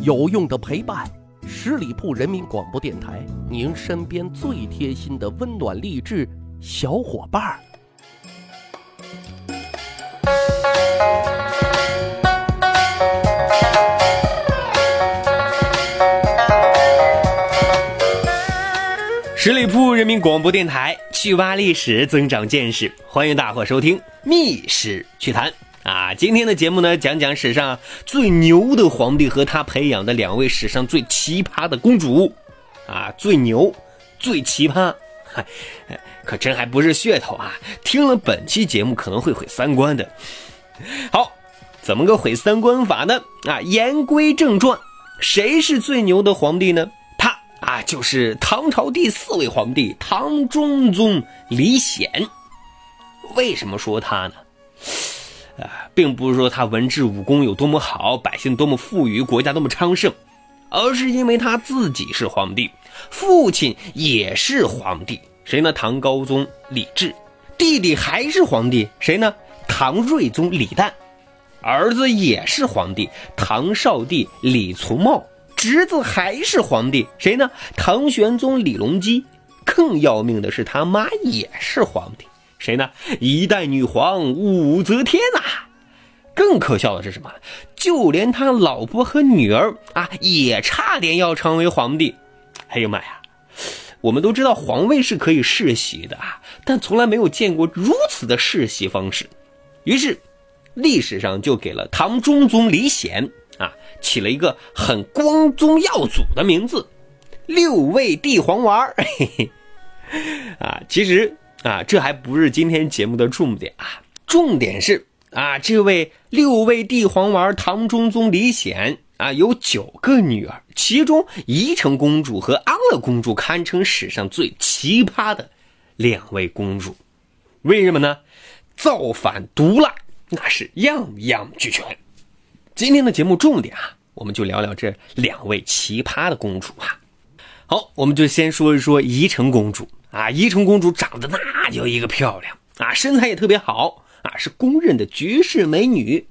有用的陪伴，十里铺人民广播电台，您身边最贴心的温暖励志小伙伴儿。十里铺人民广播电台，趣挖历史，增长见识，欢迎大伙收听《密史趣谈》啊！今天的节目呢，讲讲史上最牛的皇帝和他培养的两位史上最奇葩的公主啊！最牛，最奇葩，可真还不是噱头啊！听了本期节目可能会毁三观的。好，怎么个毁三观法呢？啊，言归正传，谁是最牛的皇帝呢？他啊，就是唐朝第四位皇帝唐中宗李显。为什么说他呢？啊，并不是说他文治武功有多么好，百姓多么富裕，国家多么昌盛，而是因为他自己是皇帝，父亲也是皇帝，谁呢？唐高宗李治，弟弟还是皇帝，谁呢？唐睿宗李旦，儿子也是皇帝，唐少帝李从茂。侄子还是皇帝，谁呢？唐玄宗李隆基。更要命的是，他妈也是皇帝，谁呢？一代女皇武则天呐！更可笑的是什么？就连他老婆和女儿啊，也差点要成为皇帝。哎呀妈呀！我们都知道皇位是可以世袭的啊，但从来没有见过如此的世袭方式。于是，历史上就给了唐中宗李显。啊，起了一个很光宗耀祖的名字，六味地黄丸嘿嘿，啊，其实啊，这还不是今天节目的重点啊，重点是啊，这位六味地黄丸唐中宗李显啊，有九个女儿，其中宜城公主和安乐公主堪称史上最奇葩的两位公主。为什么呢？造反毒辣，那是样样俱全。今天的节目重点啊，我们就聊聊这两位奇葩的公主啊。好，我们就先说一说宜城公主啊。宜城公主长得那叫一个漂亮啊，身材也特别好啊，是公认的绝世美女。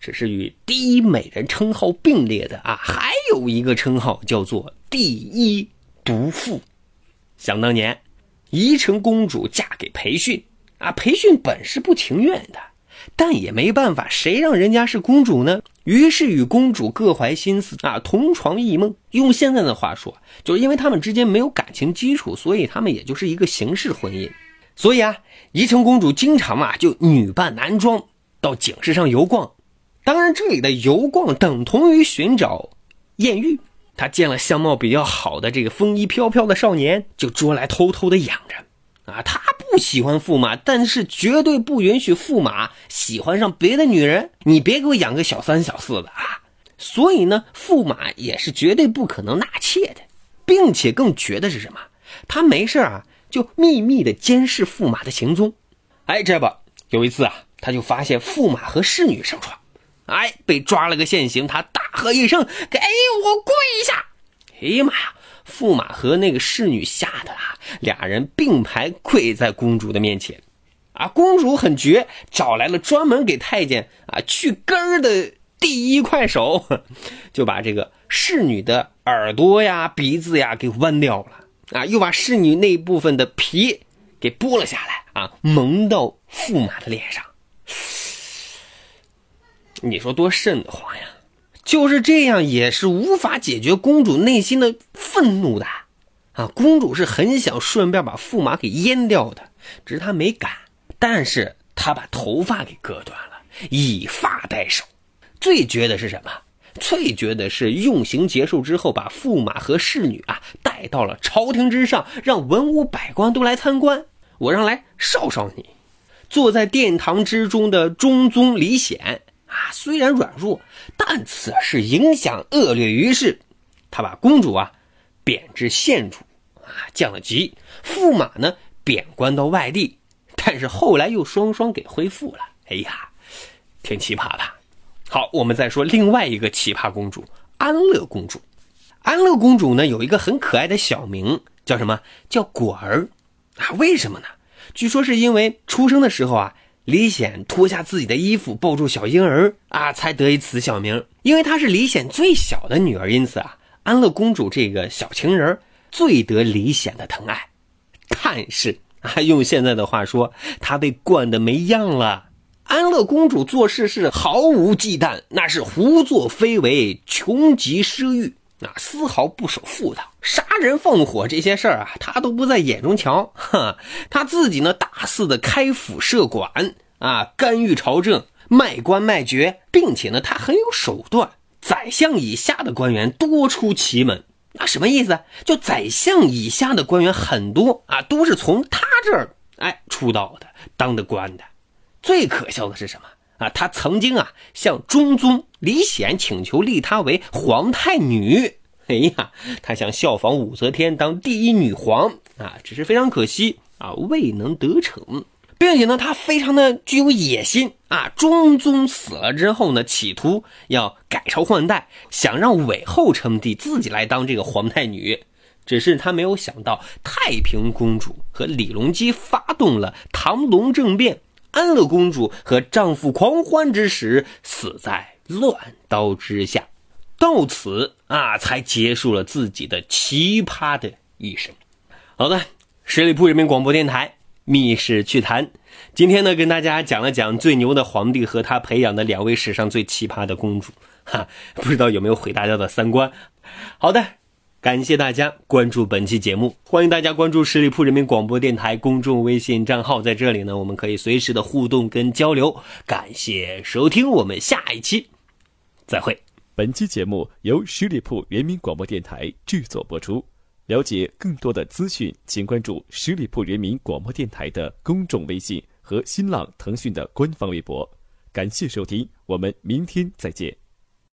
这是与第一美人称号并列的啊。还有一个称号叫做第一毒妇。想当年，宜城公主嫁给裴训啊，裴训本是不情愿的。但也没办法，谁让人家是公主呢？于是与公主各怀心思啊，同床异梦。用现在的话说，就是因为他们之间没有感情基础，所以他们也就是一个形式婚姻。所以啊，宜城公主经常嘛就女扮男装到景市上游逛。当然，这里的游逛等同于寻找艳遇。她见了相貌比较好的这个风衣飘飘的少年，就捉来偷偷的养着。啊，她不喜欢驸马，但是绝对不允许驸马喜欢上别的女人。你别给我养个小三小四的啊！所以呢，驸马也是绝对不可能纳妾的，并且更绝的是什么？他没事啊，就秘密的监视驸马的行踪。哎，这不有一次啊，他就发现驸马和侍女上床，哎，被抓了个现行。他大喝一声：“给我跪下！”哎呀妈呀！驸马和那个侍女吓得啊，俩人并排跪在公主的面前，啊，公主很绝，找来了专门给太监啊去根儿的第一快手，就把这个侍女的耳朵呀、鼻子呀给剜掉了，啊，又把侍女那部分的皮给剥了下来，啊，蒙到驸马的脸上，你说多瘆得慌呀！就是这样，也是无法解决公主内心的愤怒的，啊，公主是很想顺便把驸马给阉掉的，只是她没敢。但是她把头发给割断了，以发代首。最绝的是什么？最绝的是用刑结束之后，把驸马和侍女啊带到了朝廷之上，让文武百官都来参观。我让来少少你，坐在殿堂之中的中宗李显。啊，虽然软弱，但此事影响恶劣，于是他把公主啊贬至县主，啊降了级，驸马呢贬官到外地，但是后来又双双给恢复了。哎呀，挺奇葩的。好，我们再说另外一个奇葩公主安乐公主。安乐公主呢有一个很可爱的小名，叫什么叫果儿啊？为什么呢？据说是因为出生的时候啊。李显脱下自己的衣服，抱住小婴儿啊，才得以此小名。因为她是李显最小的女儿，因此啊，安乐公主这个小情人最得李显的疼爱。但是啊，用现在的话说，她被惯得没样了。安乐公主做事是毫无忌惮，那是胡作非为，穷极失欲。啊，丝毫不守妇道，杀人放火这些事儿啊，她都不在眼中瞧。哈，他自己呢，大肆的开府设馆啊，干预朝政，卖官卖爵，并且呢，他很有手段。宰相以下的官员多出奇门，那什么意思？就宰相以下的官员很多啊，都是从他这儿哎出道的，当的官的。最可笑的是什么？啊，他曾经啊向中宗李显请求立她为皇太女。哎呀，他想效仿武则天当第一女皇啊，只是非常可惜啊，未能得逞。并且呢，他非常的具有野心啊。中宗死了之后呢，企图要改朝换代，想让韦后称帝，自己来当这个皇太女。只是他没有想到，太平公主和李隆基发动了唐隆政变。安乐公主和丈夫狂欢之时，死在乱刀之下，到此啊，才结束了自己的奇葩的一生。好的，十里铺人民广播电台密室趣谈，今天呢，跟大家讲了讲最牛的皇帝和他培养的两位史上最奇葩的公主，哈，不知道有没有毁大家的三观？好的。感谢大家关注本期节目，欢迎大家关注十里铺人民广播电台公众微信账号，在这里呢，我们可以随时的互动跟交流。感谢收听，我们下一期再会。本期节目由十里铺人民广播电台制作播出。了解更多的资讯，请关注十里铺人民广播电台的公众微信和新浪、腾讯的官方微博。感谢收听，我们明天再见。